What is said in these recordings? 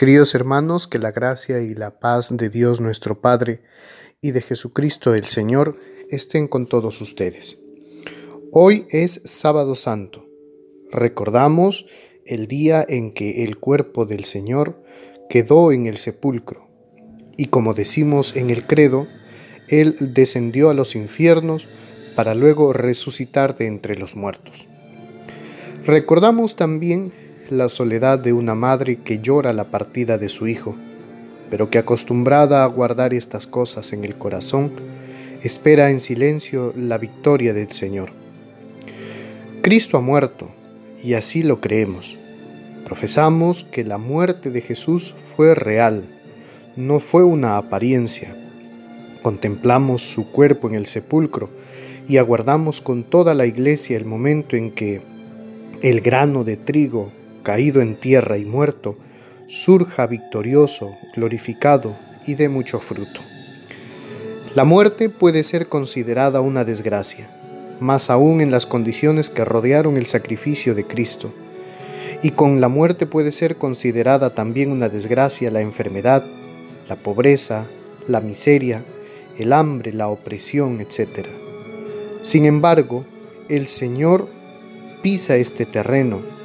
Queridos hermanos, que la gracia y la paz de Dios nuestro Padre y de Jesucristo el Señor estén con todos ustedes. Hoy es sábado santo. Recordamos el día en que el cuerpo del Señor quedó en el sepulcro y como decimos en el credo, Él descendió a los infiernos para luego resucitar de entre los muertos. Recordamos también la soledad de una madre que llora la partida de su hijo, pero que acostumbrada a guardar estas cosas en el corazón, espera en silencio la victoria del Señor. Cristo ha muerto, y así lo creemos. Profesamos que la muerte de Jesús fue real, no fue una apariencia. Contemplamos su cuerpo en el sepulcro y aguardamos con toda la iglesia el momento en que el grano de trigo caído en tierra y muerto, surja victorioso, glorificado y dé mucho fruto. La muerte puede ser considerada una desgracia, más aún en las condiciones que rodearon el sacrificio de Cristo. Y con la muerte puede ser considerada también una desgracia la enfermedad, la pobreza, la miseria, el hambre, la opresión, etc. Sin embargo, el Señor pisa este terreno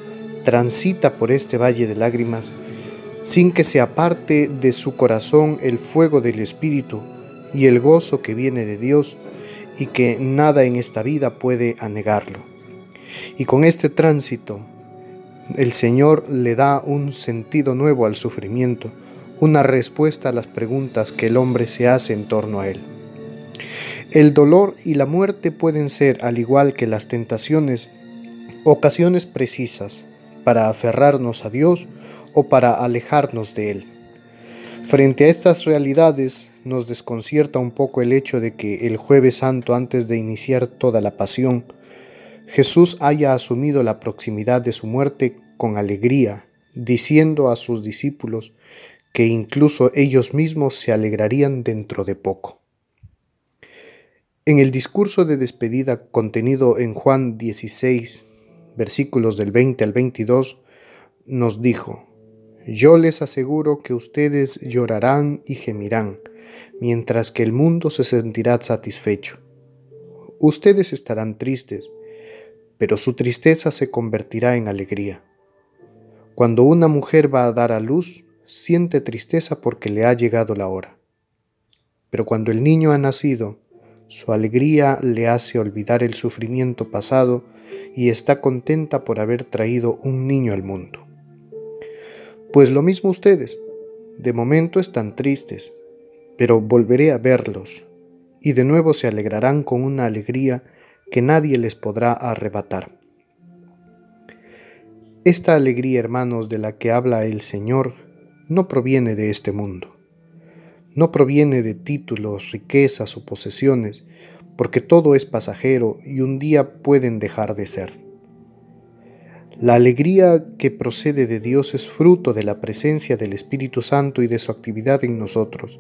transita por este valle de lágrimas sin que se aparte de su corazón el fuego del Espíritu y el gozo que viene de Dios y que nada en esta vida puede anegarlo. Y con este tránsito, el Señor le da un sentido nuevo al sufrimiento, una respuesta a las preguntas que el hombre se hace en torno a él. El dolor y la muerte pueden ser, al igual que las tentaciones, ocasiones precisas para aferrarnos a Dios o para alejarnos de Él. Frente a estas realidades nos desconcierta un poco el hecho de que el jueves santo antes de iniciar toda la pasión, Jesús haya asumido la proximidad de su muerte con alegría, diciendo a sus discípulos que incluso ellos mismos se alegrarían dentro de poco. En el discurso de despedida contenido en Juan 16, versículos del 20 al 22, nos dijo, Yo les aseguro que ustedes llorarán y gemirán, mientras que el mundo se sentirá satisfecho. Ustedes estarán tristes, pero su tristeza se convertirá en alegría. Cuando una mujer va a dar a luz, siente tristeza porque le ha llegado la hora. Pero cuando el niño ha nacido, su alegría le hace olvidar el sufrimiento pasado y está contenta por haber traído un niño al mundo. Pues lo mismo ustedes, de momento están tristes, pero volveré a verlos y de nuevo se alegrarán con una alegría que nadie les podrá arrebatar. Esta alegría, hermanos, de la que habla el Señor, no proviene de este mundo no proviene de títulos, riquezas o posesiones, porque todo es pasajero y un día pueden dejar de ser. La alegría que procede de Dios es fruto de la presencia del Espíritu Santo y de su actividad en nosotros.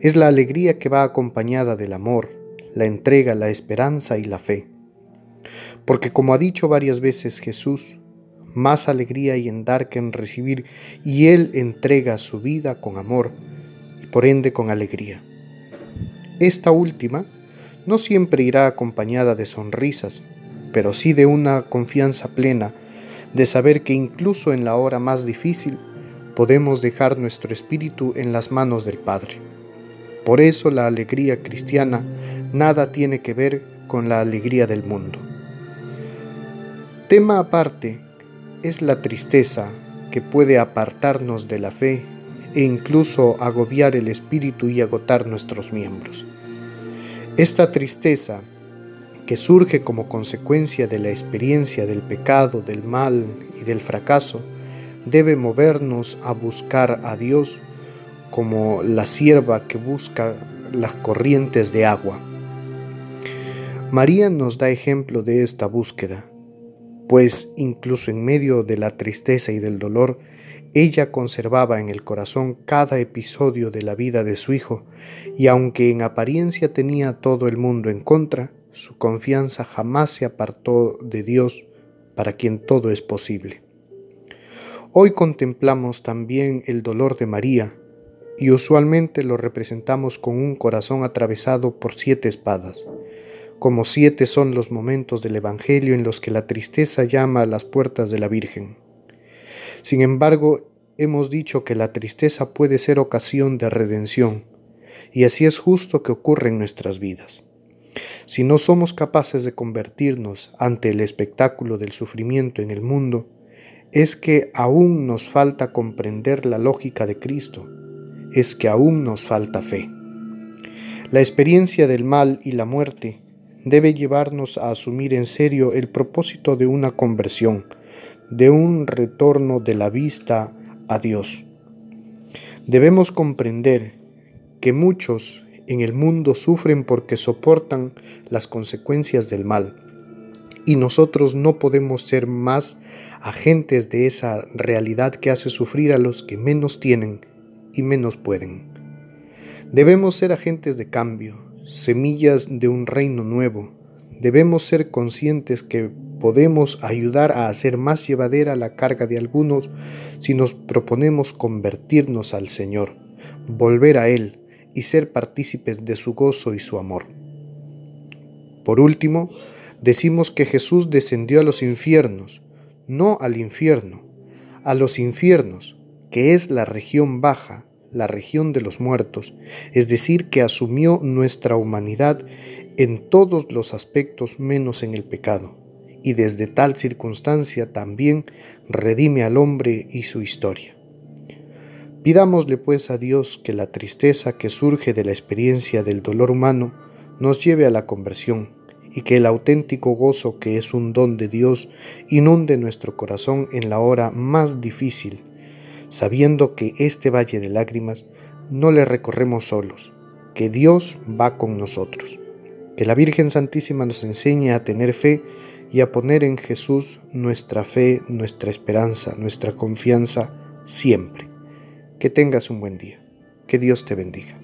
Es la alegría que va acompañada del amor, la entrega, la esperanza y la fe. Porque como ha dicho varias veces Jesús, más alegría hay en dar que en recibir, y Él entrega su vida con amor, por ende con alegría. Esta última no siempre irá acompañada de sonrisas, pero sí de una confianza plena de saber que incluso en la hora más difícil podemos dejar nuestro espíritu en las manos del Padre. Por eso la alegría cristiana nada tiene que ver con la alegría del mundo. Tema aparte es la tristeza que puede apartarnos de la fe e incluso agobiar el espíritu y agotar nuestros miembros. Esta tristeza, que surge como consecuencia de la experiencia del pecado, del mal y del fracaso, debe movernos a buscar a Dios como la sierva que busca las corrientes de agua. María nos da ejemplo de esta búsqueda, pues incluso en medio de la tristeza y del dolor, ella conservaba en el corazón cada episodio de la vida de su hijo, y aunque en apariencia tenía todo el mundo en contra, su confianza jamás se apartó de Dios, para quien todo es posible. Hoy contemplamos también el dolor de María y usualmente lo representamos con un corazón atravesado por siete espadas. Como siete son los momentos del Evangelio en los que la tristeza llama a las puertas de la Virgen. Sin embargo, hemos dicho que la tristeza puede ser ocasión de redención, y así es justo que ocurre en nuestras vidas. Si no somos capaces de convertirnos ante el espectáculo del sufrimiento en el mundo, es que aún nos falta comprender la lógica de Cristo, es que aún nos falta fe. La experiencia del mal y la muerte debe llevarnos a asumir en serio el propósito de una conversión, de un retorno de la vista a Dios. Debemos comprender que muchos en el mundo sufren porque soportan las consecuencias del mal. Y nosotros no podemos ser más agentes de esa realidad que hace sufrir a los que menos tienen y menos pueden. Debemos ser agentes de cambio, semillas de un reino nuevo. Debemos ser conscientes que podemos ayudar a hacer más llevadera la carga de algunos si nos proponemos convertirnos al Señor, volver a Él, y ser partícipes de su gozo y su amor. Por último, decimos que Jesús descendió a los infiernos, no al infierno, a los infiernos, que es la región baja, la región de los muertos, es decir, que asumió nuestra humanidad en todos los aspectos menos en el pecado, y desde tal circunstancia también redime al hombre y su historia. Pidámosle pues a Dios que la tristeza que surge de la experiencia del dolor humano nos lleve a la conversión y que el auténtico gozo que es un don de Dios inunde nuestro corazón en la hora más difícil, sabiendo que este valle de lágrimas no le recorremos solos, que Dios va con nosotros. Que la Virgen Santísima nos enseñe a tener fe y a poner en Jesús nuestra fe, nuestra esperanza, nuestra confianza siempre. Que tengas un buen día. Que Dios te bendiga.